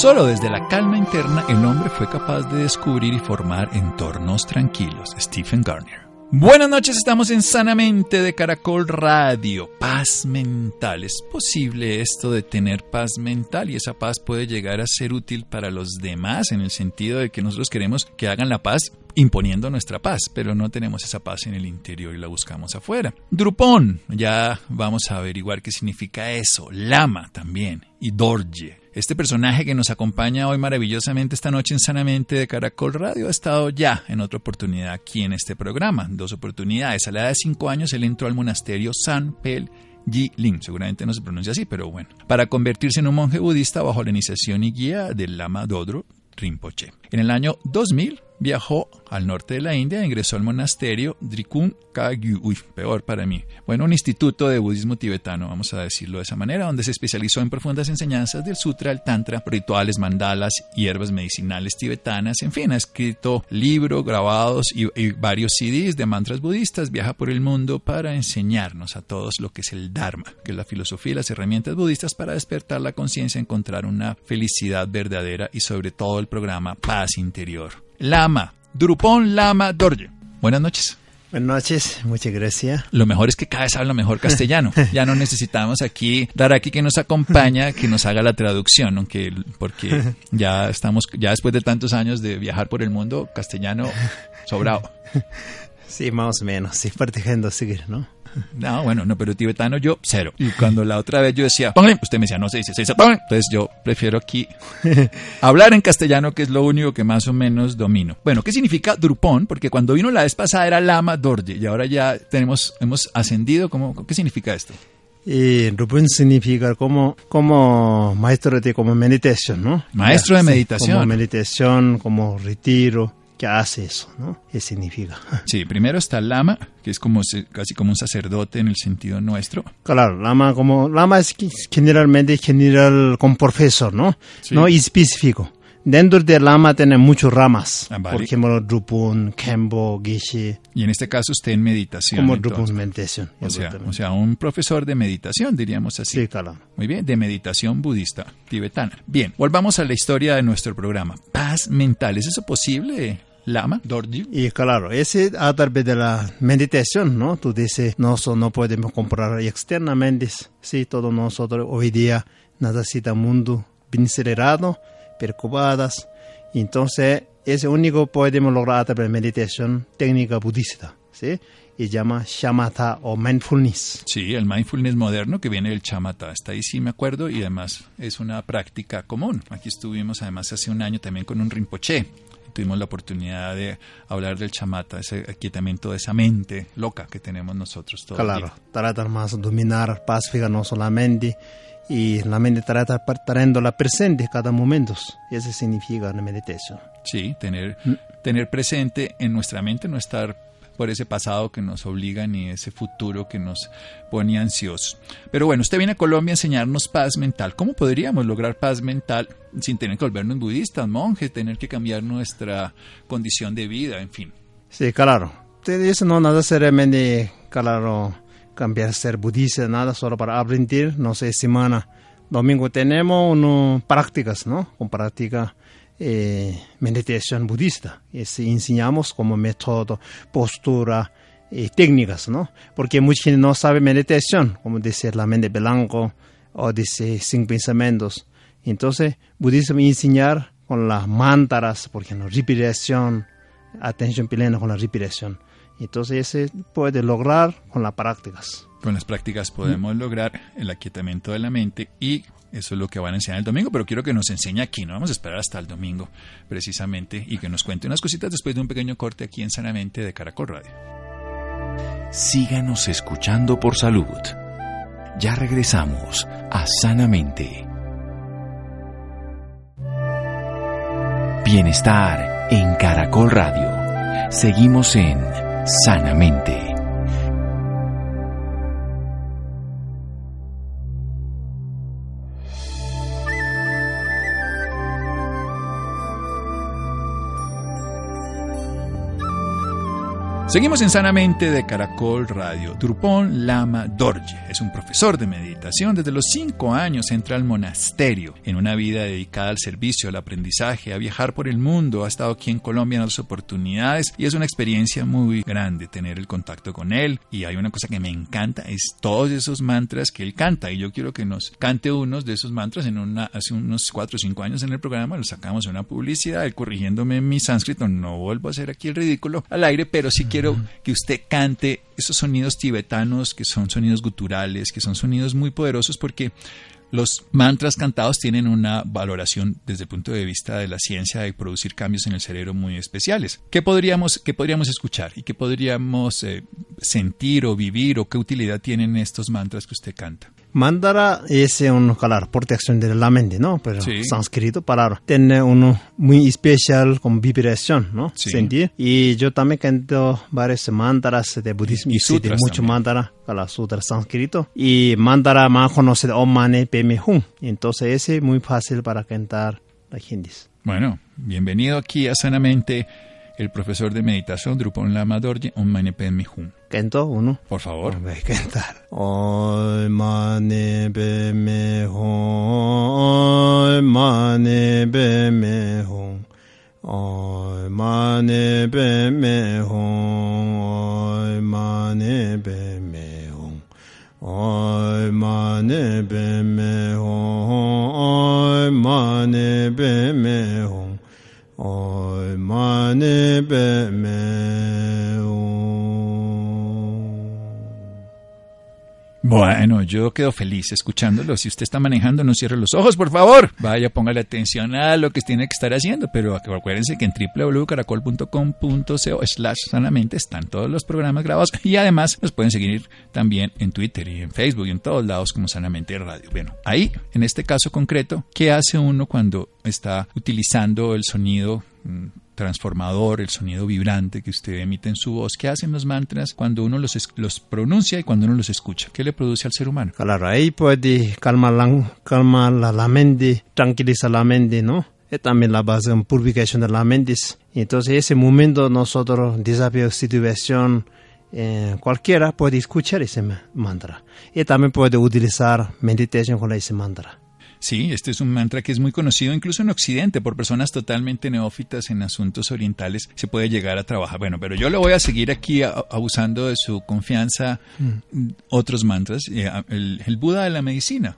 Solo desde la calma interna el hombre fue capaz de descubrir y formar entornos tranquilos. Stephen Garner. Buenas noches, estamos en Sanamente de Caracol Radio. Paz mental. ¿Es posible esto de tener paz mental y esa paz puede llegar a ser útil para los demás en el sentido de que nosotros queremos que hagan la paz imponiendo nuestra paz, pero no tenemos esa paz en el interior y la buscamos afuera. Drupón, ya vamos a averiguar qué significa eso. Lama también y Dorje este personaje que nos acompaña hoy maravillosamente esta noche en Sanamente de Caracol Radio ha estado ya en otra oportunidad aquí en este programa. Dos oportunidades. A la edad de cinco años él entró al monasterio San Pel Ling, seguramente no se pronuncia así, pero bueno, para convertirse en un monje budista bajo la iniciación y guía del Lama Dodro Rinpoche. En el año 2000 viajó al norte de la India e ingresó al monasterio Drikung Kagyu, uy, peor para mí, bueno, un instituto de budismo tibetano, vamos a decirlo de esa manera, donde se especializó en profundas enseñanzas del sutra, el tantra, rituales, mandalas, hierbas medicinales tibetanas, en fin, ha escrito libros, grabados y, y varios CDs de mantras budistas, viaja por el mundo para enseñarnos a todos lo que es el Dharma, que es la filosofía y las herramientas budistas para despertar la conciencia, encontrar una felicidad verdadera y sobre todo el programa Paz Interior. Lama, Drupón Lama Dorje. Buenas noches. Buenas noches, muchas gracias. Lo mejor es que cada vez habla mejor castellano. Ya no necesitamos aquí dar aquí que nos acompaña, que nos haga la traducción, aunque porque ya estamos, ya después de tantos años de viajar por el mundo, castellano sobrado. Sí, más o menos, sí, a seguir, ¿no? No, bueno, no, pero tibetano yo cero. Y cuando la otra vez yo decía, usted me decía, no se dice, se dice. Entonces yo prefiero aquí hablar en castellano, que es lo único que más o menos domino. Bueno, ¿qué significa Drupón? Porque cuando vino la vez pasada era Lama Dorje y ahora ya tenemos, hemos ascendido. ¿Cómo, ¿Qué significa esto? Y Drupón significa como, como maestro de como meditación, ¿no? Maestro de meditación. Como meditación, como retiro que hace eso, ¿no? ¿Qué significa? Sí, primero está el lama, que es como casi como un sacerdote en el sentido nuestro. Claro, lama como lama es generalmente general como profesor, ¿no? No específico. Dentro del lama tiene muchas ramas. Ah, Por ejemplo, Drupun, Kembo, Geshe. Y en este caso usted en meditación. Como Drupun meditación. O sea, o sea, un profesor de meditación, diríamos así. Sí, claro. Muy bien, de meditación budista tibetana. Bien, volvamos a la historia de nuestro programa. Paz mental, ¿es eso posible? Lama, Dorji. Y claro, ese a través de la meditación, ¿no? Tú dices, no, no podemos comprar externamente. Sí, todos nosotros hoy día necesitamos un mundo bien acelerado, preocupadas. Entonces, ese único podemos lograr a través de meditación técnica budista, ¿sí? Y llama shamatha o mindfulness. Sí, el mindfulness moderno que viene del shamatha. Está ahí sí me acuerdo y además es una práctica común. Aquí estuvimos además hace un año también con un rinpoche tuvimos la oportunidad de hablar del chamata, ese aquietamiento de esa mente loca que tenemos nosotros todos. Claro, tratar más de dominar pacífica no solamente y la mente trata la presente cada momento. Y eso significa la meditación. Sí, tener, mm. tener presente en nuestra mente, no estar por ese pasado que nos obliga ni ese futuro que nos pone ansiosos. Pero bueno, usted viene a Colombia a enseñarnos paz mental. ¿Cómo podríamos lograr paz mental sin tener que volvernos budistas, monjes, tener que cambiar nuestra condición de vida, en fin? Sí, claro. Eso no nada seriamente, claro, cambiar ser budista, nada solo para aprender, no sé, semana. Domingo tenemos unas prácticas, ¿no? Con práctica eh, meditación budista. Y enseñamos como método, postura, y técnicas, ¿no? Porque mucha gente no sabe meditación, como dice la mente blanco o dice sin pensamientos. Entonces, budismo enseñar con las mantras, por ejemplo, respiración, atención plena con la respiración. Entonces, ese puede lograr con las prácticas. Con las prácticas podemos lograr el aquietamiento de la mente y eso es lo que van a enseñar el domingo, pero quiero que nos enseñe aquí, no vamos a esperar hasta el domingo precisamente y que nos cuente unas cositas después de un pequeño corte aquí en Sanamente de Caracol Radio. Síganos escuchando por salud. Ya regresamos a Sanamente. Bienestar en Caracol Radio. Seguimos en Sanamente. Seguimos en Sanamente de Caracol Radio. Drupon Lama Dorje es un profesor de meditación. Desde los cinco años entra al monasterio en una vida dedicada al servicio, al aprendizaje, a viajar por el mundo. Ha estado aquí en Colombia en otras oportunidades y es una experiencia muy grande tener el contacto con él. Y hay una cosa que me encanta, es todos esos mantras que él canta. Y yo quiero que nos cante unos de esos mantras en una, hace unos cuatro o cinco años en el programa. Lo sacamos en una publicidad, él corrigiéndome en mi sánscrito. No vuelvo a hacer aquí el ridículo al aire, pero sí quiero quiero que usted cante esos sonidos tibetanos que son sonidos guturales, que son sonidos muy poderosos porque los mantras cantados tienen una valoración desde el punto de vista de la ciencia de producir cambios en el cerebro muy especiales. ¿Qué podríamos, qué podríamos escuchar y qué podríamos eh, sentir o vivir o qué utilidad tienen estos mantras que usted canta? Mandara es un, claro, protección de la mente, ¿no? Pero sí. sánscrito, palabra, tiene uno muy especial con vibración, ¿no? Sí. Sentir. Y yo también canto varios mandaras de budismo y, y sutras mucho mandara, sutra sánscrito. Y mandara más conocido, Om Mane Padme Hum. Entonces ese es muy fácil para cantar la hindis. Bueno, bienvenido aquí a Sanamente el profesor de meditación Drupon Lama Dorje Om Mani Padme Hum. ¿Canto uno? Por favor. Voy a cantar. Om Mani Padme Hum, Om Mani Padme Hum. Om Mani Padme Hum, Om Mani Padme Hum. Om Mani Padme Hum, Om Mani Padme Hum. Om Mani Padme Bueno, yo quedo feliz escuchándolo. Si usted está manejando, no cierre los ojos, por favor. Vaya, póngale atención a lo que tiene que estar haciendo. Pero acuérdense que en www.caracol.com.co slash sanamente están todos los programas grabados. Y además nos pueden seguir también en Twitter y en Facebook y en todos lados como Sanamente Radio. Bueno, ahí, en este caso concreto, ¿qué hace uno cuando está utilizando el sonido transformador, el sonido vibrante que usted emite en su voz. ¿Qué hacen los mantras cuando uno los, pronuncia y cuando uno los escucha? ¿Qué le produce al ser humano? Claro, ahí puede calmar la, calmar la mente, tranquilizar la mente, ¿no? Es también la base de purificación de la mente. Entonces, ese momento nosotros, desafío, situación, eh, cualquiera puede escuchar ese mantra. Y también puede utilizar meditación con ese mantra. Sí, este es un mantra que es muy conocido incluso en Occidente por personas totalmente neófitas en asuntos orientales. Se puede llegar a trabajar. Bueno, pero yo le voy a seguir aquí abusando de su confianza mm. otros mantras. El, el, Buda de la medicina,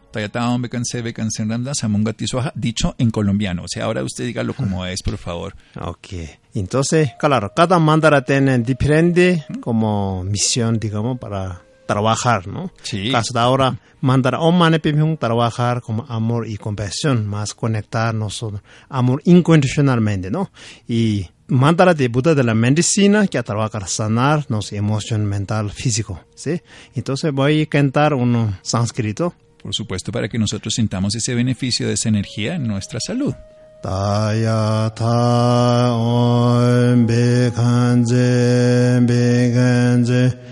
dicho en colombiano. O sea, ahora usted dígalo como es, por favor. Ok. Entonces, claro, cada mantra tiene diferente como misión, digamos, para trabajar, ¿no? Sí. Hasta ahora, mandar Om trabajar con amor y compasión, más conectarnos, amor incondicionalmente, ¿no? Y mandar de Buda de la medicina que a trabajar sanarnos emoción mental, físico, ¿sí? Entonces voy a cantar un sánscrito. Por supuesto, para que nosotros sintamos ese beneficio de esa energía en nuestra salud. Taya ta om bekanze bekanze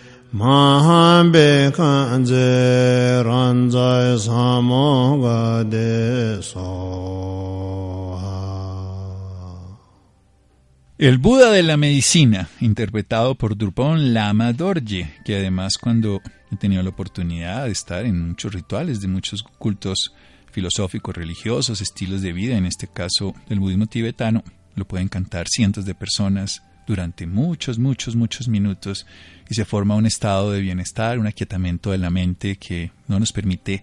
El Buda de la medicina, interpretado por Drupon Lama Dorje, que además cuando he tenido la oportunidad de estar en muchos rituales de muchos cultos filosóficos, religiosos, estilos de vida, en este caso el budismo tibetano, lo pueden cantar cientos de personas durante muchos, muchos, muchos minutos y se forma un estado de bienestar, un aquietamiento de la mente que no nos permite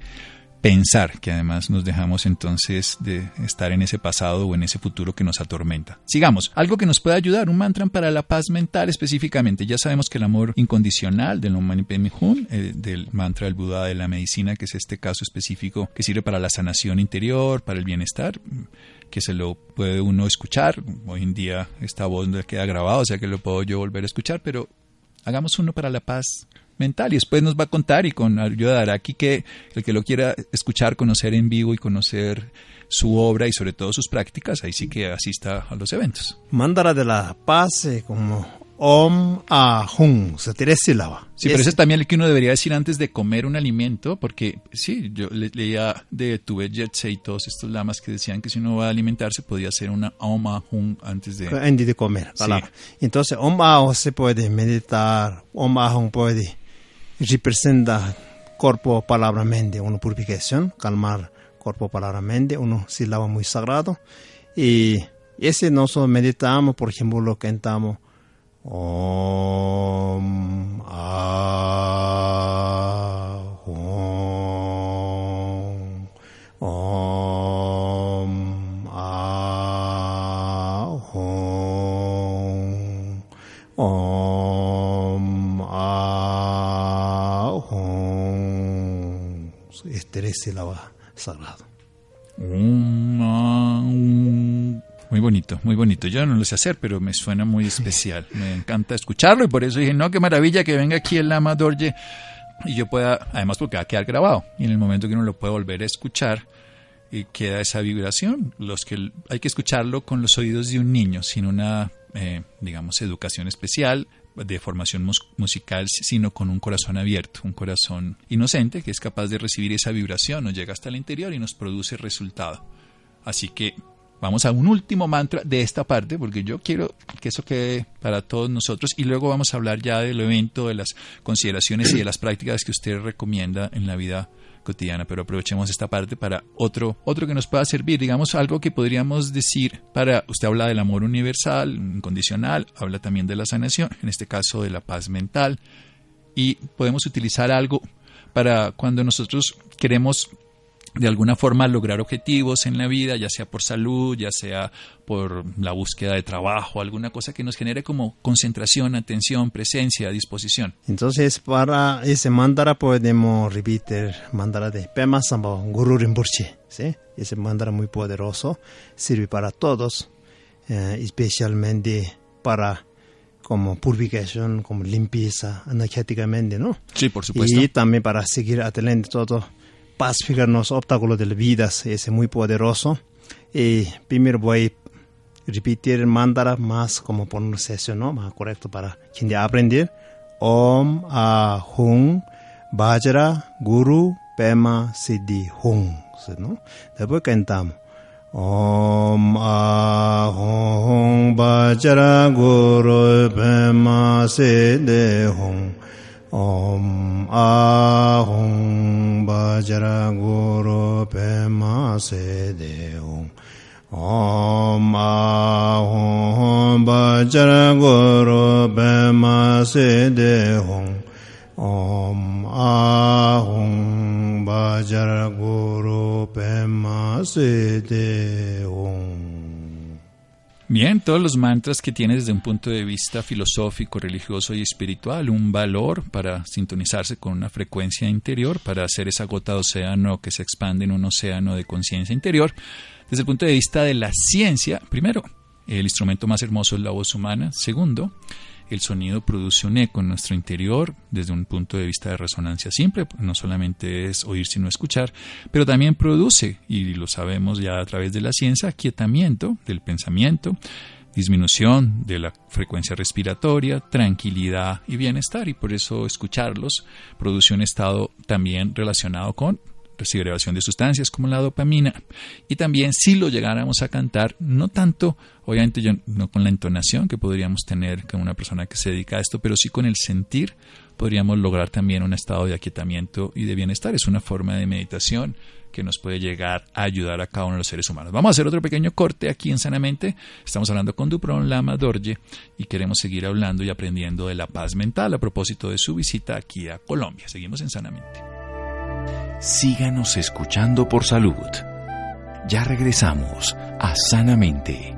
pensar, que además nos dejamos entonces de estar en ese pasado o en ese futuro que nos atormenta. Sigamos, algo que nos puede ayudar, un mantra para la paz mental específicamente. Ya sabemos que el amor incondicional del Om Mani eh, del mantra del Buda de la medicina, que es este caso específico que sirve para la sanación interior, para el bienestar, que se lo puede uno escuchar. Hoy en día esta voz queda grabada, o sea que lo puedo yo volver a escuchar, pero hagamos uno para la paz mental y después nos va a contar y con ayuda de Araki que el que lo quiera escuchar, conocer en vivo y conocer su obra y sobre todo sus prácticas, ahí sí que asista a los eventos. Mandara de la paz eh, como Om Ahum, se tres sílabas. Sí, pero ese es también el que uno debería decir antes de comer un alimento, porque sí, yo leía de Tuve Jetse y todos estos lamas que decían que si uno va a alimentarse podía hacer una Om Ahum antes de... Antes de comer, sí. Entonces, Om Ahum se puede meditar, Om Ahum puede representar cuerpo, palabra, mente, una purificación, calmar cuerpo, palabra, mente, uno sílaba muy sagrado. Y ese nosotros meditamos, por ejemplo, lo cantamos Om Ahum El sagrado. Om Ahum muy bonito, muy bonito. Yo no lo sé hacer, pero me suena muy especial. Me encanta escucharlo y por eso dije, no, qué maravilla que venga aquí el Lama Dorje y yo pueda, además porque va a quedar grabado. Y en el momento que uno lo puede volver a escuchar, y queda esa vibración. Los que hay que escucharlo con los oídos de un niño, sin una, eh, digamos, educación especial de formación mus musical, sino con un corazón abierto, un corazón inocente que es capaz de recibir esa vibración, nos llega hasta el interior y nos produce resultado. Así que Vamos a un último mantra de esta parte, porque yo quiero que eso quede para todos nosotros y luego vamos a hablar ya del evento, de las consideraciones y de las prácticas que usted recomienda en la vida cotidiana, pero aprovechemos esta parte para otro, otro que nos pueda servir, digamos algo que podríamos decir para, usted habla del amor universal, incondicional, habla también de la sanación, en este caso de la paz mental, y podemos utilizar algo para cuando nosotros queremos de alguna forma lograr objetivos en la vida, ya sea por salud, ya sea por la búsqueda de trabajo, alguna cosa que nos genere como concentración, atención, presencia, disposición. Entonces, para ese mandara podemos repetir mandara de Pema Samba Guru Rinpoche, ¿sí? Ese mandara muy poderoso, sirve para todos, eh, especialmente para como purificación, como limpieza energéticamente, ¿no? Sí, por supuesto. Y también para seguir adelante todo pacificar los obstáculos de la vida es muy poderoso. Y primero voy a repetir el mandara más como pronunciación, ¿no? Más correcto para quien ya aprender. Om Ahum Vajra Guru Pema Siddhi Hum. ¿no? Después cantamos. Om Ahum Vajra Guru Pema Siddhi Hum. Om Ahum Bajra Guru Pema Sede Om Om Ahum Bajra Guru Pema Sede Om Om Ahum Bajra Guru Pema Sede Om Bien, todos los mantras que tienen desde un punto de vista filosófico, religioso y espiritual un valor para sintonizarse con una frecuencia interior, para hacer esa gota de océano que se expande en un océano de conciencia interior. Desde el punto de vista de la ciencia, primero, el instrumento más hermoso es la voz humana. Segundo, el sonido produce un eco en nuestro interior desde un punto de vista de resonancia simple, no solamente es oír sino escuchar, pero también produce, y lo sabemos ya a través de la ciencia, aquietamiento del pensamiento, disminución de la frecuencia respiratoria, tranquilidad y bienestar, y por eso escucharlos produce un estado también relacionado con segregación de sustancias como la dopamina. Y también si lo llegáramos a cantar, no tanto, obviamente yo no con la entonación que podríamos tener con una persona que se dedica a esto, pero sí con el sentir, podríamos lograr también un estado de aquietamiento y de bienestar. Es una forma de meditación que nos puede llegar a ayudar a cada uno de los seres humanos. Vamos a hacer otro pequeño corte aquí en Sanamente. Estamos hablando con Dupron Lama Dorje y queremos seguir hablando y aprendiendo de la paz mental a propósito de su visita aquí a Colombia. Seguimos en Sanamente. Síganos escuchando por salud. Ya regresamos a Sanamente.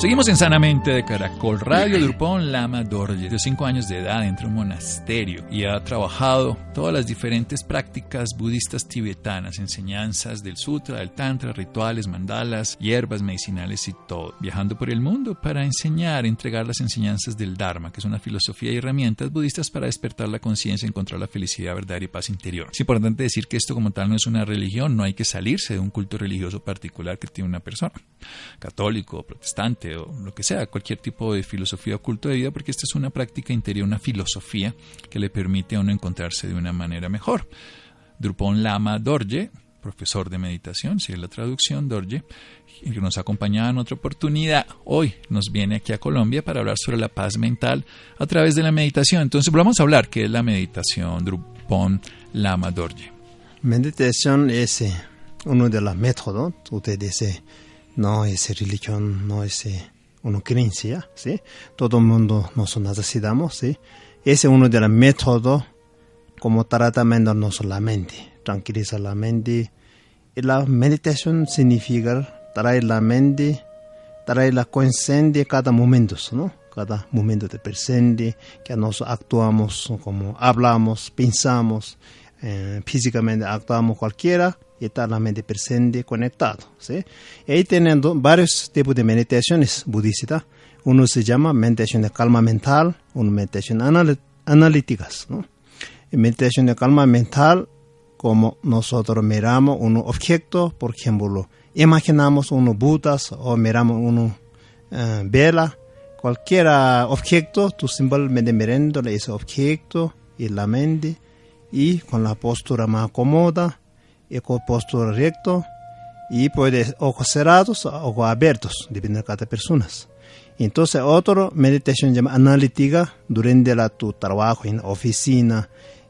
Seguimos en Sanamente de Caracol Radio. Drupón Lama Dorje, de 5 años de edad, entra a un monasterio y ha trabajado todas las diferentes prácticas budistas tibetanas, enseñanzas del sutra, del tantra, rituales, mandalas, hierbas medicinales y todo, viajando por el mundo para enseñar, entregar las enseñanzas del Dharma, que es una filosofía y herramientas budistas para despertar la conciencia, encontrar la felicidad, verdad y paz interior. Es importante decir que esto como tal no es una religión, no hay que salirse de un culto religioso particular que tiene una persona, católico, protestante, o lo que sea, cualquier tipo de filosofía o culto de vida, porque esta es una práctica interior, una filosofía que le permite a uno encontrarse de una manera mejor. Drupon Lama Dorje, profesor de meditación, si es la traducción, Dorje, que nos ha acompañado en otra oportunidad, hoy nos viene aquí a Colombia para hablar sobre la paz mental a través de la meditación. Entonces vamos a hablar qué es la meditación Drupon Lama Dorje. Meditación es eh, uno de los métodos, usted dice, no es religión, no es eh, una creencia, ¿sí? Todo el mundo nos necesitamos, ¿sí? Ese es uno de los métodos como tratamiento no solamente, tranquiliza la mente. Y la meditación significa traer la mente, traer la conciencia cada momento, ¿no? Cada momento de presente, que nos actuamos como hablamos, pensamos, eh, físicamente actuamos cualquiera, y está la mente presente conectado. ¿sí? Ahí tienen varios tipos de meditaciones budistas. Uno se llama meditación de calma mental, una meditación analíticas. ¿no? meditación de calma mental, como nosotros miramos un objeto, por ejemplo, imaginamos unos butas o miramos una eh, vela, cualquier objeto, tú simplemente mirando ese objeto y la mente y con la postura más cómoda y con postura recto y puede ojos cerrados o ojos abiertos, depende de cada persona. Entonces, otra meditación llama analítica durante la, tu trabajo en oficina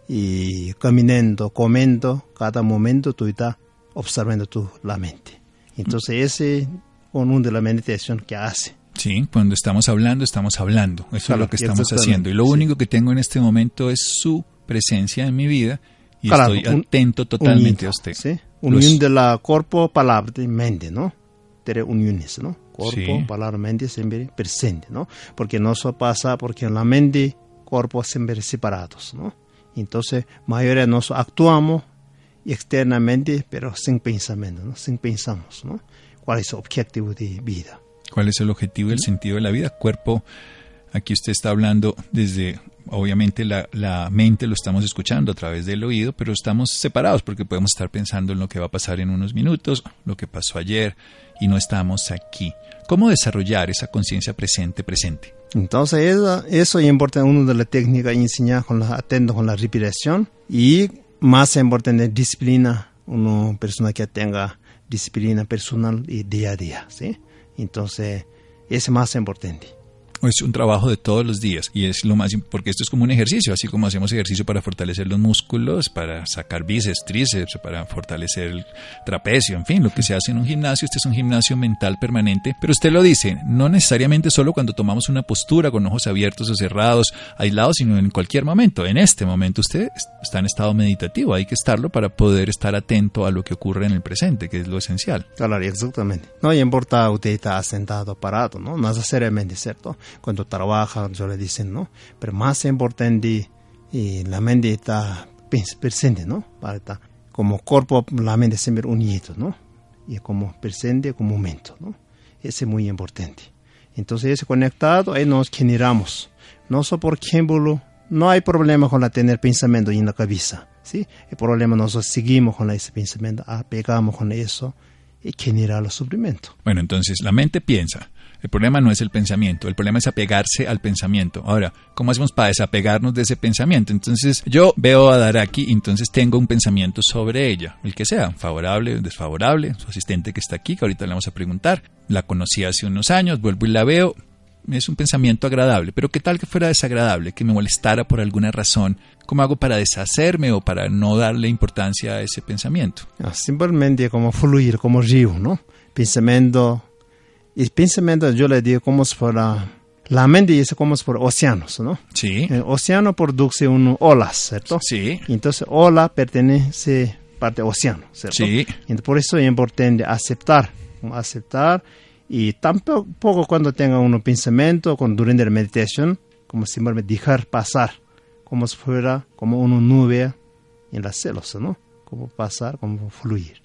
y caminando, comiendo, cada momento tú estás observando tu, la mente. Entonces, ese es uno de la meditación que hace. Sí, cuando estamos hablando, estamos hablando. Eso es lo que estamos haciendo. Y lo único que tengo en este momento es su presencia en mi vida y estoy atento totalmente a usted. ¿sí? Unión de la cuerpo, palabra y mente, ¿no? Tres uniones, ¿no? Cuerpo, palabra, mente siempre presente, ¿no? Porque no eso pasa porque en la mente, cuerpo siempre separados, ¿no? Entonces, mayoría nos actuamos externamente, pero sin pensamiento, ¿no? Sin pensamos, ¿no? ¿Cuál es el objetivo de vida? ¿Cuál es el objetivo y el sentido de la vida? Cuerpo, aquí usted está hablando desde obviamente la, la, mente lo estamos escuchando a través del oído, pero estamos separados porque podemos estar pensando en lo que va a pasar en unos minutos, lo que pasó ayer, y no estamos aquí. ¿Cómo desarrollar esa conciencia presente, presente? Entonces, eso, eso es importante, una de las técnicas enseñar con la, atento con la respiración y más importante, disciplina, una persona que tenga disciplina personal y día a día, ¿sí? Entonces, es más importante es un trabajo de todos los días y es lo más porque esto es como un ejercicio, así como hacemos ejercicio para fortalecer los músculos, para sacar bíceps, tríceps, para fortalecer el trapecio, en fin, lo que se hace en un gimnasio, este es un gimnasio mental permanente, pero usted lo dice, no necesariamente solo cuando tomamos una postura con ojos abiertos o cerrados, aislados, sino en cualquier momento. En este momento usted está en estado meditativo, hay que estarlo para poder estar atento a lo que ocurre en el presente, que es lo esencial. Claro, exactamente. No importa usted está sentado, parado, ¿no? Necesariamente, ¿cierto? Cuando trabaja, yo le dicen, ¿no? Pero más importante, y la mente está presente, ¿no? Para como cuerpo, la mente siempre unido, ¿no? Y como presente, como momento, ¿no? Ese es muy importante. Entonces, ese conectado, ahí nos generamos. No solo por ejemplo, no hay problema con la tener pensamiento en la cabeza, ¿sí? El problema nosotros seguimos con ese pensamiento, apegamos con eso y genera el sufrimiento. Bueno, entonces la mente piensa, el problema no es el pensamiento, el problema es apegarse al pensamiento. Ahora, ¿cómo hacemos para desapegarnos de ese pensamiento? Entonces, yo veo a Daraki, entonces tengo un pensamiento sobre ella, el que sea, favorable, desfavorable, su asistente que está aquí, que ahorita le vamos a preguntar. La conocí hace unos años, vuelvo y la veo, es un pensamiento agradable, pero ¿qué tal que fuera desagradable, que me molestara por alguna razón? ¿Cómo hago para deshacerme o para no darle importancia a ese pensamiento? Ah, simplemente como fluir, como río, ¿no? Pensamiento, y pensamiento yo le digo como si fuera, la mente es como si fuera océanos, ¿no? Sí. El océano produce un olas, ¿cierto? Sí. Entonces, ola pertenece parte océano, ¿cierto? Sí. Entonces, por eso es importante aceptar, aceptar y tampoco cuando tenga un pensamiento, con, durante la meditación, como simplemente dejar pasar, como si fuera como una nube en las celos, ¿no? Como pasar, como fluir.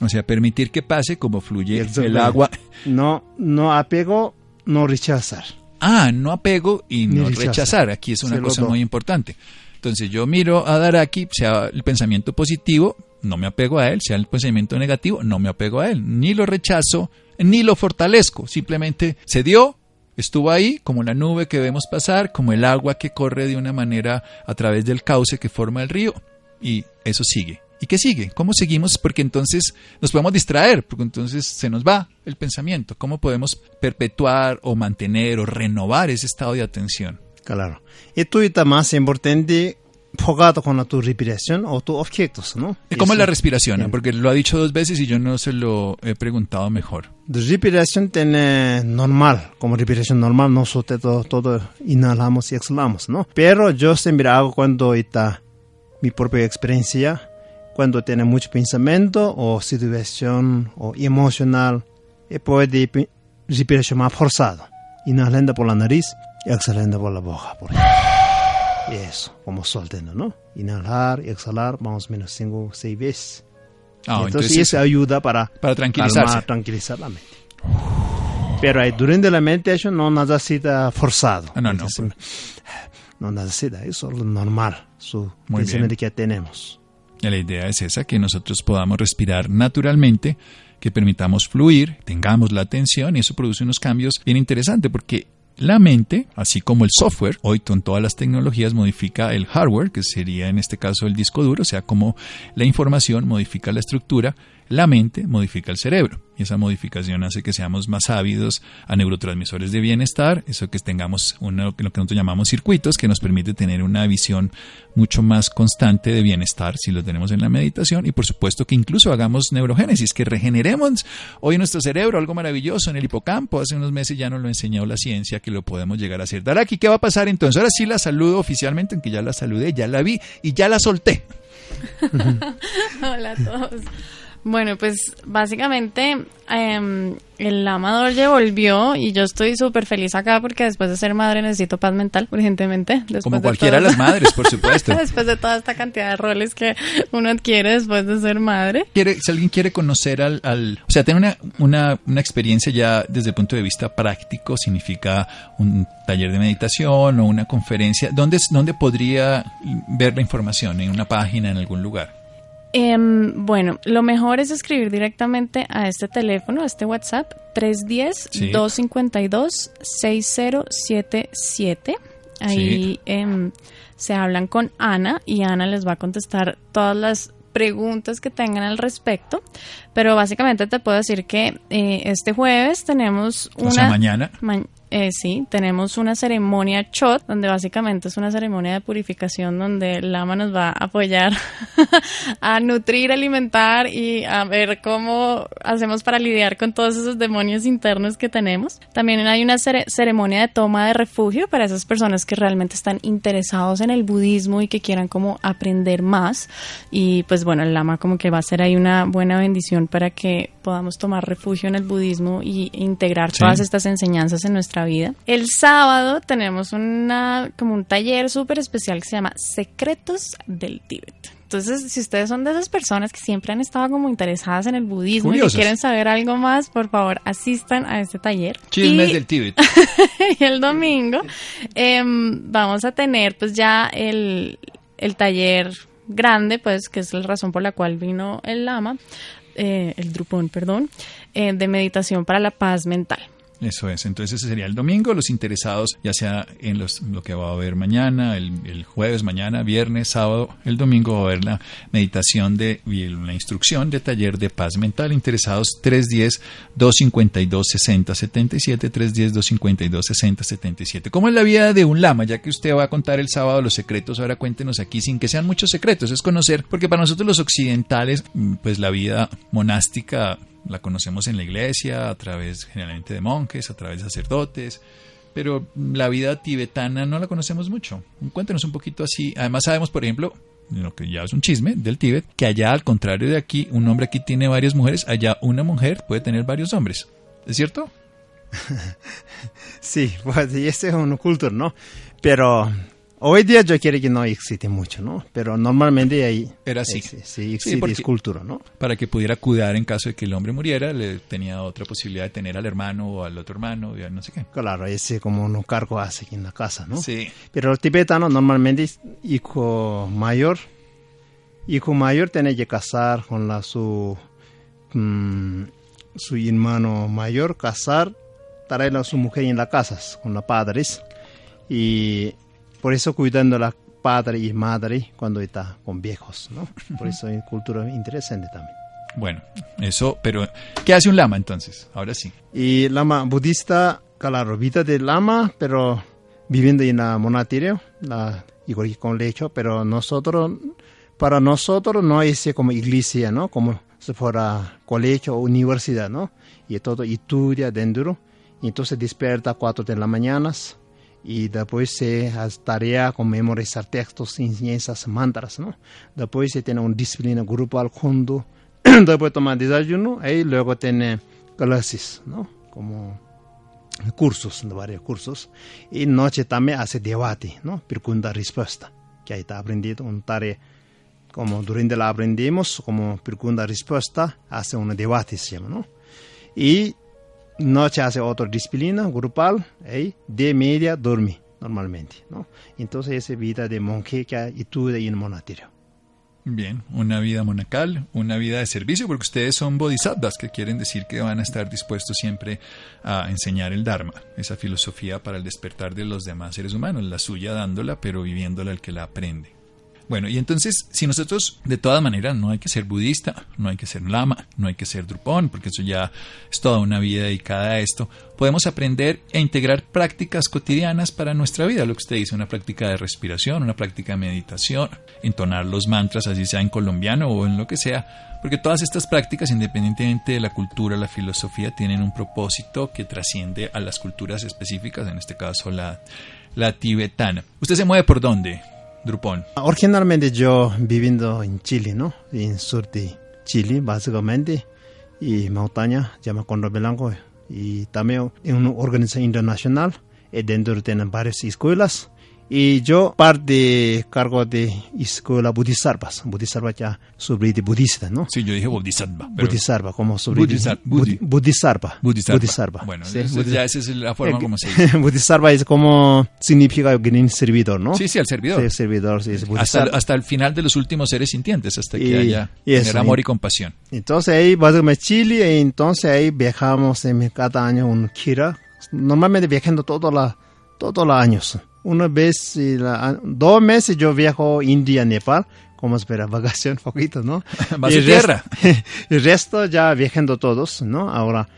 O sea, permitir que pase como fluye el agua. No, no apego, no rechazar. Ah, no apego y Ni no rechazar. rechazar. Aquí es una Se cosa muy importante. Entonces yo miro a Daraki, sea el pensamiento positivo, no me apego a él, sea el pensamiento negativo, no me apego a él. Ni lo rechazo, ni lo fortalezco. Simplemente se dio, estuvo ahí, como la nube que vemos pasar, como el agua que corre de una manera a través del cauce que forma el río. Y eso sigue. ¿Y qué sigue? ¿Cómo seguimos? Porque entonces nos podemos distraer, porque entonces se nos va el pensamiento. ¿Cómo podemos perpetuar o mantener o renovar ese estado de atención? Claro. Esto es más importante enfocado con tu respiración o tus objetos, ¿no? ¿Y ¿Cómo es la respiración? Bien. Porque lo ha dicho dos veces y yo no se lo he preguntado mejor. La respiración tiene normal, como respiración normal, nosotros todo, todo inhalamos y exhalamos, ¿no? Pero yo siempre hago cuando está mi propia experiencia, cuando tiene mucho pensamiento o situación o emocional, y puede pi- respiración más forzada, inhalando por la nariz y exhalando por la boca. Por. Y eso, como soltando, ¿no? Inhalar y exhalar más o menos cinco o seis veces. Ah, entonces, entonces, eso ayuda para para tranquilizarse. calmar, tranquilizar la mente. Pero ahí, durante la meditación no necesita forzado. Ah, no, no, Entonces, no necesita, es solo normal, su Muy pensamiento bien. que tenemos. La idea es esa, que nosotros podamos respirar naturalmente, que permitamos fluir, tengamos la atención y eso produce unos cambios bien interesantes porque la mente, así como el software, hoy con todas las tecnologías modifica el hardware, que sería en este caso el disco duro, o sea, como la información modifica la estructura, la mente modifica el cerebro. Y esa modificación hace que seamos más ávidos a neurotransmisores de bienestar, eso que tengamos uno, lo que nosotros llamamos circuitos, que nos permite tener una visión mucho más constante de bienestar si lo tenemos en la meditación. Y por supuesto que incluso hagamos neurogénesis, que regeneremos hoy nuestro cerebro, algo maravilloso en el hipocampo. Hace unos meses ya nos lo enseñó la ciencia que lo podemos llegar a hacer. Daraki, ¿qué va a pasar entonces? Ahora sí la saludo oficialmente, aunque ya la saludé, ya la vi y ya la solté. Hola a todos. Bueno, pues básicamente em, el lama Dorje volvió y yo estoy súper feliz acá porque después de ser madre necesito paz mental urgentemente. Después Como cualquiera de todo- las madres, por supuesto. después de toda esta cantidad de roles que uno adquiere después de ser madre. quiere, si alguien quiere conocer al, al- o sea, tener una, una, una experiencia ya desde el punto de vista práctico, significa un taller de meditación o una conferencia, ¿dónde, dónde podría ver la información? ¿En una página, en algún lugar? Em, bueno, lo mejor es escribir directamente a este teléfono, a este WhatsApp, Sí. 310-252-6077. Ahí Sí. em, se hablan con Ana y Ana les va a contestar todas las preguntas que tengan al respecto. Pero básicamente te puedo decir que eh, este jueves tenemos una... O sea, mañana. Ma- eh, sí, tenemos una ceremonia Chot, donde básicamente es una ceremonia de purificación donde el Lama nos va a apoyar a nutrir, alimentar y a ver cómo hacemos para lidiar con todos esos demonios internos que tenemos. También hay una cere- ceremonia de toma de refugio para esas personas que realmente están interesados en el budismo y que quieran como aprender más. Y pues bueno, el Lama como que va a ser ahí una buena bendición para que podamos tomar refugio en el budismo y integrar Sí. todas estas enseñanzas en nuestra vida. El sábado tenemos una como un taller súper especial que se llama Secretos del Tíbet. Entonces, si ustedes son de esas personas que siempre han estado como interesadas en el budismo y que quieren saber algo más, por favor, asistan a este taller. Chismes Y- del Tíbet. y el domingo em, vamos a tener pues ya el, el taller grande, pues que es la razón por la cual vino el lama, eh, el drupón, perdón, eh, de meditación para la paz mental. Eso es, entonces ese sería el domingo. Los interesados, ya sea en los, lo que va a haber mañana, el, el jueves, mañana, viernes, sábado, el domingo va a haber la meditación de la instrucción de taller de paz mental. Interesados 310-252-6077, 310-252-6077. ¿Cómo es la vida de un lama? Ya que usted va a contar el sábado los secretos, ahora cuéntenos aquí sin que sean muchos secretos, es conocer, porque para nosotros los occidentales, mm, pues la vida monástica la conocemos en la iglesia, a través generalmente de monjes, a través de sacerdotes, pero la vida tibetana no la conocemos mucho. Cuéntenos un poquito así. Además sabemos, por ejemplo, lo que ya es un chisme del Tíbet, que allá al contrario de aquí, un hombre aquí tiene varias mujeres, allá una mujer puede tener varios hombres. ¿Es cierto? sí, pues este es una cultura, ¿no? Pero Hoy día yo quiero que no existe mucho, ¿no? Pero normalmente ahí... Era así. Sí, sí existe sí, cultura, ¿no? Para que pudiera cuidar en caso de que el hombre muriera, le tenía otra posibilidad de tener al hermano o al otro hermano, ya no sé qué. Claro, ese como un cargo hace aquí en la casa, ¿no? Sí. Pero el tibetano normalmente, hijo mayor, hijo mayor tiene que casar con la su... Mm, su hermano mayor, casar, traer a su mujer en la casa, con los padres. Y por eso cuidando a la padre y madre cuando está con viejos, ¿no? Por eso es cultura interesante también. Bueno, eso, pero ¿qué hace un lama entonces? Ahora sí. Y lama budista, claro, vida de lama, pero viviendo en la monasterio, la, igual que con lecho, pero nosotros, para nosotros no es como iglesia, ¿no? Como si fuera colegio o universidad, ¿no? Y todo estudia dentro, y entonces despierta a cuatro de la mañana, y después se hace tarea con memorizar textos, enseñanzas, mantras, ¿no? Después se tiene una disciplina grupal junto, después toma desayuno y luego tiene clases, ¿no? Como cursos, varios cursos. Y noche también hace debate, ¿no? Pregunta-respuesta, que ahí está aprendido una tarea como durante la aprendimos, como pregunta-respuesta, hace un debate, se llama, ¿no? Y noche hace otra disciplina grupal y de media duerme normalmente, ¿no? Entonces es vida de monje que estudia en monasterio. Bien, una vida monacal, una vida de servicio, porque ustedes son bodhisattvas, que quieren decir que van a estar dispuestos siempre a enseñar el Dharma, esa filosofía para el despertar de los demás seres humanos, la suya dándola, pero viviéndola el que la aprende. Bueno, y entonces, si nosotros, de todas maneras, no hay que ser budista, no hay que ser lama, no hay que ser drupón, porque eso ya es toda una vida dedicada a esto, podemos aprender e integrar prácticas cotidianas para nuestra vida, lo que usted dice, una práctica de respiración, una práctica de meditación, entonar los mantras, así sea en colombiano o en lo que sea, porque todas estas prácticas, independientemente de la cultura, la filosofía, tienen un propósito que trasciende a las culturas específicas, en este caso la, la tibetana. ¿Usted se mueve por dónde? Originalmente yo viviendo en Chile, ¿no? En sur de Chile, básicamente, y montaña, llama Condor Blanco, y también en una organización internacional, y dentro tienen varias escuelas, y yo parte cargo de escuela Bodhisattva. Bodhisattva ya sobre de budista, ¿no? Sí, yo dije Bodhisattva. Pero... Bodhisattva, como sobre Bodhisattva. Bodhisattva. Bodhisattva. Bueno, sí, ya esa es la forma como se dice. Bodhisattva es como significa gran servidor, ¿no? Sí, sí, el servidor. Sí, el servidor, sí. Es hasta, hasta, el final de los últimos seres sintientes, hasta que y, haya y tener eso, amor y, y compasión. Entonces ahí, básicamente Chile, y entonces ahí viajamos en cada año un Kira. Normalmente viajando todos los todos los años una vez, la, dos meses yo viajo India, Nepal, como espera, vacación, poquito, ¿no? ¿Vas y tierra? el resto ya viajando todos, ¿no? Ahora,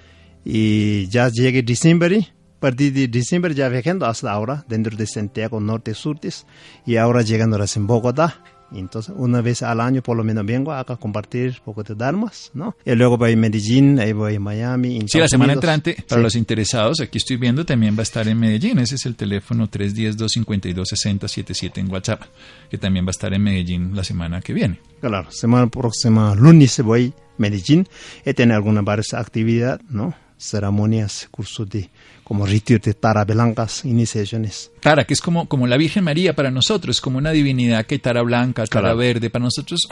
y ya llegué diciembre, a partir de diciembre ya viajando hasta ahora, dentro de Santiago, norte, sur, y ahora llegando a Bogotá, entonces, una vez al año por lo menos vengo acá a compartir un poco de dharmas, ¿no? Y luego voy a Medellín, ahí voy a Miami. Sí, la semana entrante, para sí. los interesados, aquí estoy viendo, también va a estar en Medellín. Ese es el teléfono 310-252-6077 en WhatsApp, que también va a estar en Medellín la semana que viene. Claro, semana próxima, lunes, voy a Medellín y tener alguna varias actividad, ¿no? Ceremonias, cursos de como retiro de Tara blancas, iniciaciones. Tara, que es como, como la Virgen María para nosotros, como una divinidad que hay Tara blanca, Tara claro. verde. Para nosotros,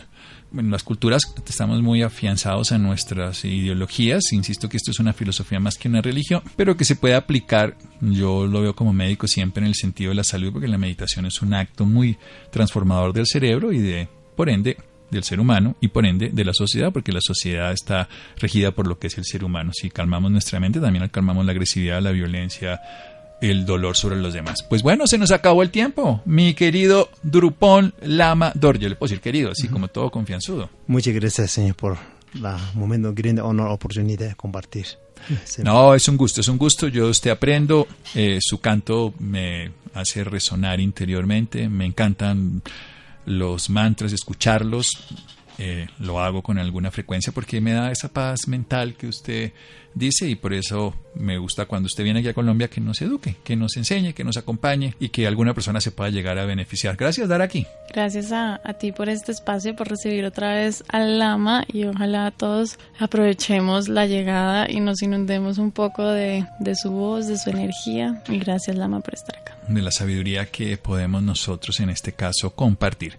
en las culturas estamos muy afianzados a nuestras ideologías. Insisto que esto es una filosofía más que una religión, pero que se puede aplicar, yo lo veo como médico siempre en el sentido de la salud, porque la meditación es un acto muy transformador del cerebro y de, por ende, del ser humano y por ende de la sociedad, porque la sociedad está regida por lo que es el ser humano. Si calmamos nuestra mente, también calmamos la agresividad, la violencia, el dolor sobre los demás. Pues bueno, se nos acabó el tiempo. Mi querido Drupón Lama Dor, yo le puedo decir querido, así como todo confianzudo. Muchas gracias, señor, por el momento, gran honor, oportunidad de compartir. No, es un gusto, es un gusto. Yo usted aprendo, eh, su canto me hace resonar interiormente, me encantan los mantras, escucharlos. Eh, lo hago con alguna frecuencia porque me da esa paz mental que usted dice y por eso me gusta cuando usted viene aquí a Colombia que nos eduque, que nos enseñe, que nos acompañe y que alguna persona se pueda llegar a beneficiar. Gracias, Dar aquí. Gracias a, ti por este espacio, por recibir otra vez al Lama y ojalá todos aprovechemos la llegada y nos inundemos un poco de, de su voz, de su energía y gracias Lama por estar acá. De la sabiduría que podemos nosotros en este caso compartir.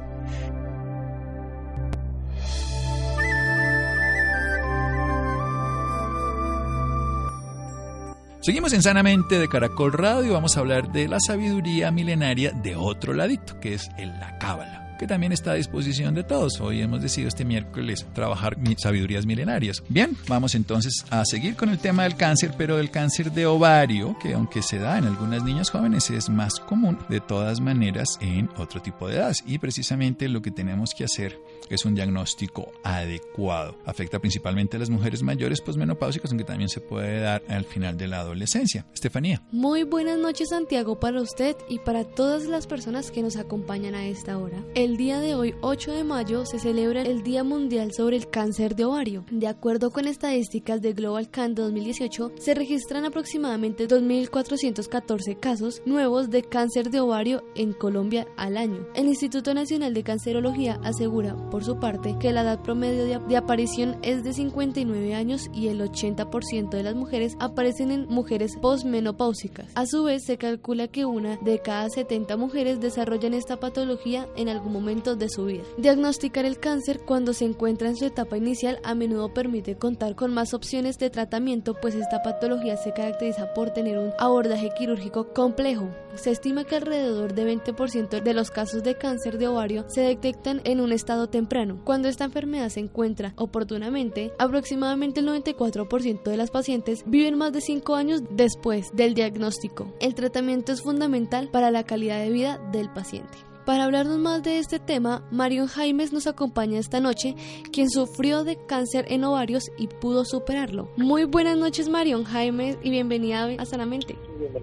Seguimos en Sanamente de Caracol Radio. Vamos a hablar de la sabiduría milenaria de otro ladito, que es el la cábala que también está a disposición de todos. Hoy hemos decidido este miércoles trabajar sabidurías milenarias. Bien, vamos entonces a seguir con el tema del cáncer, pero del cáncer de ovario, que aunque se da en algunas niñas jóvenes es más común de todas maneras en otro tipo de edades. Y precisamente lo que tenemos que hacer es un diagnóstico adecuado. Afecta principalmente a las mujeres mayores posmenopáusicas, aunque también se puede dar al final de la adolescencia. Estefanía. Muy buenas noches Santiago para usted y para todas las personas que nos acompañan a esta hora. El día de hoy, 8 de mayo, se celebra el Día Mundial sobre el Cáncer de Ovario. De acuerdo con estadísticas de Global Can 2018, se registran aproximadamente 2.414 casos nuevos de cáncer de ovario en Colombia al año. El Instituto Nacional de Cancerología asegura, por su parte, que la edad promedio de, aparición es de 59 años y el 80% de las mujeres aparecen en mujeres posmenopáusicas. A su vez, se calcula que una de cada 70 mujeres desarrollan esta patología en algún momento de su vida. Diagnosticar el cáncer cuando se encuentra en su etapa inicial a menudo permite contar con más opciones de tratamiento, pues esta patología se caracteriza por tener un abordaje quirúrgico complejo. Se estima que alrededor de 20% de los casos de cáncer de ovario se detectan en un estado temprano. Cuando esta enfermedad se encuentra oportunamente, aproximadamente el 94% de las pacientes viven más de 5 años después del diagnóstico. El tratamiento es fundamental para la calidad de vida del paciente. Para hablarnos más de este tema, Marion Jaimes nos acompaña esta noche, quien sufrió de cáncer en ovarios y pudo superarlo. Muy buenas noches, Marion Jaimes, y bienvenida a Sanamente.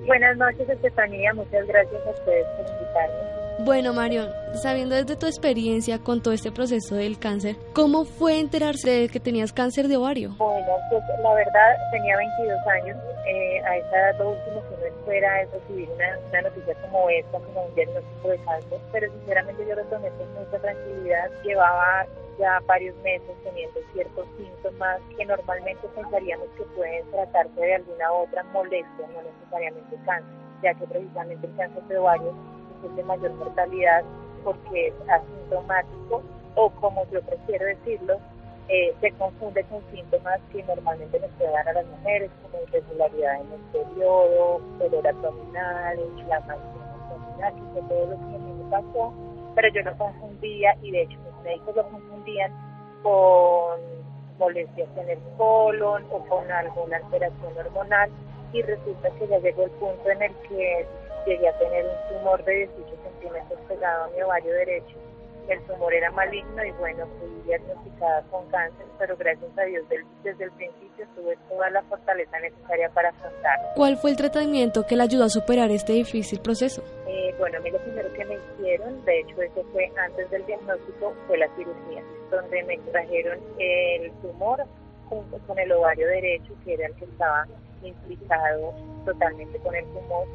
Buenas noches, Estefanía. Muchas gracias a ustedes por invitarme. Bueno, Marion, sabiendo desde tu experiencia con todo este proceso del cáncer, ¿cómo fue enterarse de que tenías cáncer de ovario? Bueno, pues la verdad tenía 22 años. Eh, a esa edad lo último que uno espera es recibir una, noticia como esta, como un diagnóstico de cáncer. Pero sinceramente yo lo tomé con mucha tranquilidad. Llevaba ya varios meses teniendo ciertos síntomas que normalmente pensaríamos que pueden tratarse de alguna otra molestia, no necesariamente cáncer, ya que precisamente el cáncer de ovario es de mayor mortalidad porque es asintomático o como yo prefiero decirlo, eh, se confunde con síntomas que normalmente nos dar a las mujeres como irregularidad en el periodo, dolor abdominal, inflamación abdominal, que fue todo lo que a mí me pasó, pero yo lo confundía y de hecho mis médicos lo confundían con molestias en el colon o con alguna alteración hormonal y resulta que ya llegó el punto en el que llegué a tener un tumor de 18 centímetros pegado a mi ovario derecho. El tumor era maligno y bueno, fui diagnosticada con cáncer, pero gracias a Dios desde el principio tuve toda la fortaleza necesaria para afrontarlo. ¿Cuál fue el tratamiento que le ayudó a superar este difícil proceso? Eh, bueno, a mí lo primero que me hicieron, de hecho eso fue antes del diagnóstico, fue la cirugía, donde me trajeron el tumor junto con el ovario derecho, que era el que estaba implicado totalmente con el tumor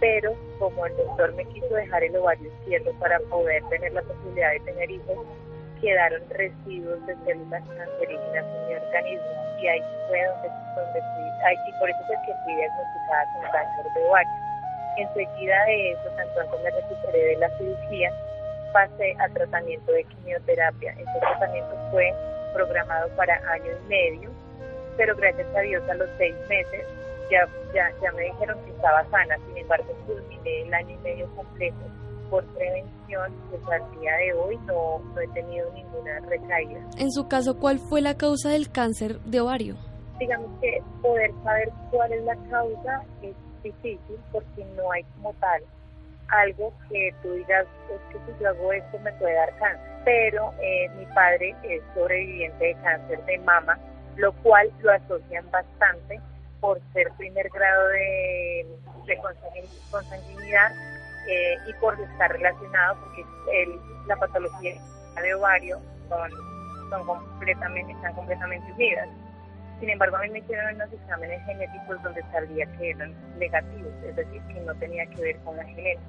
pero como el doctor me quiso dejar el ovario izquierdo para poder tener la posibilidad de tener hijos, quedaron residuos de células cancerígenas en mi organismo y ahí fue donde, donde fui, ahí, por eso es que fui diagnosticada con cáncer de ovario. Enseguida de eso, tan pronto me recuperé de la cirugía, pasé a tratamiento de quimioterapia. Ese tratamiento fue programado para año y medio, pero gracias a Dios a los seis meses ya, ya, ya me dijeron que estaba sana, sin embargo culminé el año y medio completo por prevención, pues al día de hoy no, no he tenido ninguna recaída. En su caso, ¿cuál fue la causa del cáncer de ovario? Digamos que poder saber cuál es la causa es difícil porque no hay como tal algo que tú digas, es que si yo hago esto me puede dar cáncer. Pero eh, mi padre es sobreviviente de cáncer de mama, lo cual lo asocian bastante por ser primer grado de, consanguinidad eh, y por estar relacionado, porque la patología de ovario son completamente, están completamente unidas. Sin embargo, a mí me hicieron unos exámenes genéticos donde salía que eran negativos, es decir, que no tenía que ver con la genética.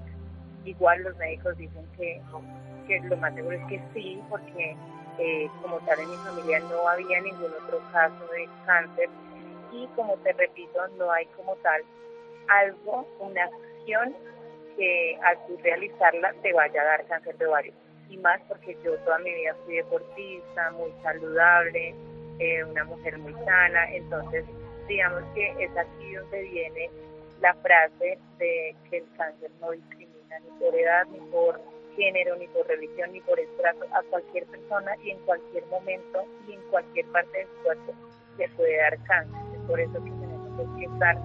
Igual los médicos dicen que, que lo más seguro es que sí, porque eh, como tal en mi familia no había ningún otro caso de cáncer y como te repito, no hay como tal algo, una acción que al realizarla te vaya a dar cáncer de ovario. Y más porque yo toda mi vida fui deportista, muy saludable, eh, una mujer muy sana, entonces digamos que es aquí donde viene la frase de que el cáncer no discrimina ni por edad, ni por género, ni por religión, ni por estrato, a cualquier persona y en cualquier momento y en cualquier parte de su cuerpo le puede dar cáncer. Es por eso que tenemos que estar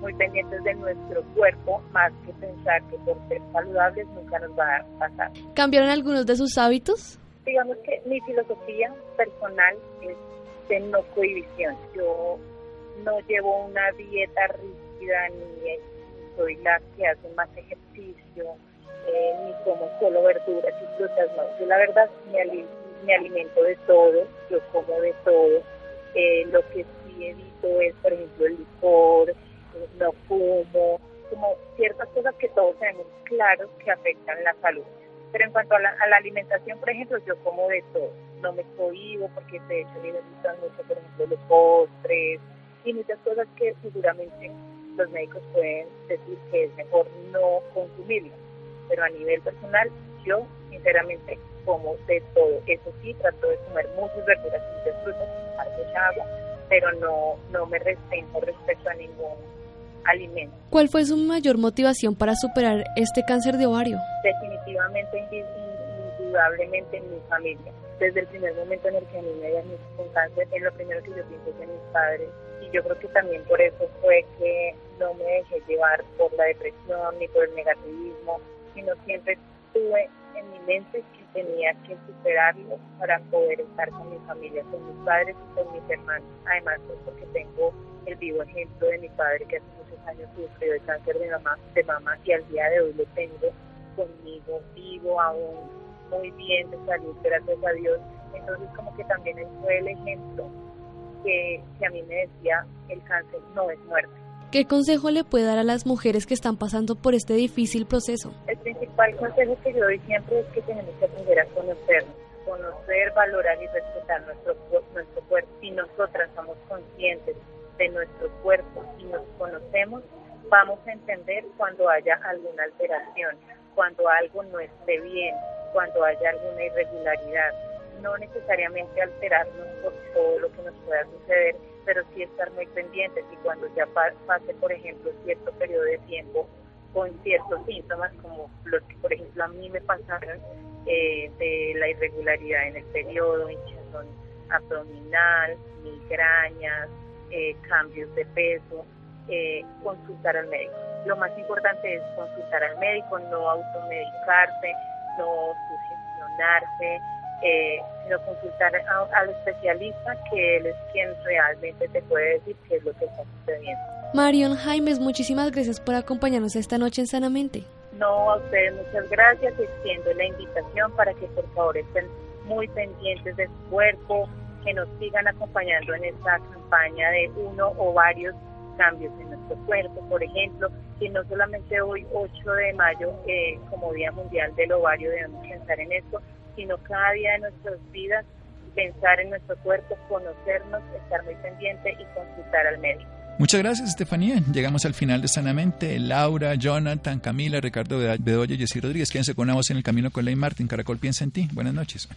muy pendientes de nuestro cuerpo, más que pensar que por ser saludables nunca nos va a pasar. ¿Cambiaron algunos de sus hábitos? Digamos que mi filosofía personal es de no cohibición. Yo no llevo una dieta rígida ni soy la que hace más ejercicio, eh, ni como solo verduras y frutas, no. Yo la verdad me, me alimento de todo, yo como de todo. Eh, lo que sí evito es, por ejemplo, el licor, no fumo, como ciertas cosas que todos tenemos claros que afectan la salud. Pero en cuanto a la, alimentación, por ejemplo, yo como de todo, no me cohibo porque de hecho me gustan mucho, por ejemplo, los postres y muchas cosas que seguramente los médicos pueden decir que es mejor no consumirlas. Pero a nivel personal, yo sinceramente como de todo. Eso sí, trato de comer muchas verduras y muchas frutas, mucha agua, pero no, no me restringo respecto a ningún alimento. ¿Cuál fue su mayor motivación para superar este cáncer de ovario? Definitivamente, indudablemente en mi familia. Desde el primer momento en el que a mí me diagnosticaron cáncer, es lo primero que yo pienso en mis padres. Y yo creo que también por eso fue que no me dejé llevar por la depresión ni por el negativismo, sino siempre tuve en mi mente que tenía que superarlo para poder estar con mi familia, con mis padres y con mis hermanos. Además, pues, porque tengo el vivo ejemplo de mi padre que hace muchos años sufrió de cáncer de mamá, de mamá y al día de hoy lo tengo conmigo vivo aún muy bien de salud, gracias a Dios. Entonces como que también fue el ejemplo que, que a mí me decía el cáncer no es muerte. ¿Qué consejo le puede dar a las mujeres que están pasando por este difícil proceso? El principal consejo que yo doy siempre es que tenemos que aprender a conocernos, conocer, valorar y respetar nuestro, nuestro cuerpo. Si nosotras somos conscientes de nuestro cuerpo y nos conocemos, vamos a entender cuando haya alguna alteración, cuando algo no esté bien, cuando haya alguna irregularidad. No necesariamente alterarnos por todo lo que nos pueda suceder, pero sí estar muy pendientes y cuando ya pase, por ejemplo, cierto periodo de tiempo con ciertos síntomas, como los que, por ejemplo, a mí me pasaron eh, de la irregularidad en el periodo, hinchazón abdominal, migrañas, eh, cambios de peso, eh, consultar al médico. Lo más importante es consultar al médico, no automedicarse, no sugestionarse, eh, sino consultar al especialista que él es quien realmente te puede decir qué es lo que está sucediendo. Marion Jaimes, muchísimas gracias por acompañarnos esta noche en Sanamente. No, a ustedes muchas gracias. Extiendo la invitación para que por favor estén muy pendientes de su cuerpo, que nos sigan acompañando en esta campaña de uno o varios cambios en nuestro cuerpo, por ejemplo, que no solamente hoy 8 de mayo eh, como Día Mundial del Ovario debemos pensar en esto, sino cada día de nuestras vidas pensar en nuestro cuerpo, conocernos, estar muy pendiente y consultar al médico. Muchas gracias, Estefanía. Llegamos al final de Sanamente. Laura, Jonathan, Camila, Ricardo Bedoya y Jessy Rodríguez. Quédense con una voz en el camino con Ley Martin. Caracol piensa en ti. Buenas noches.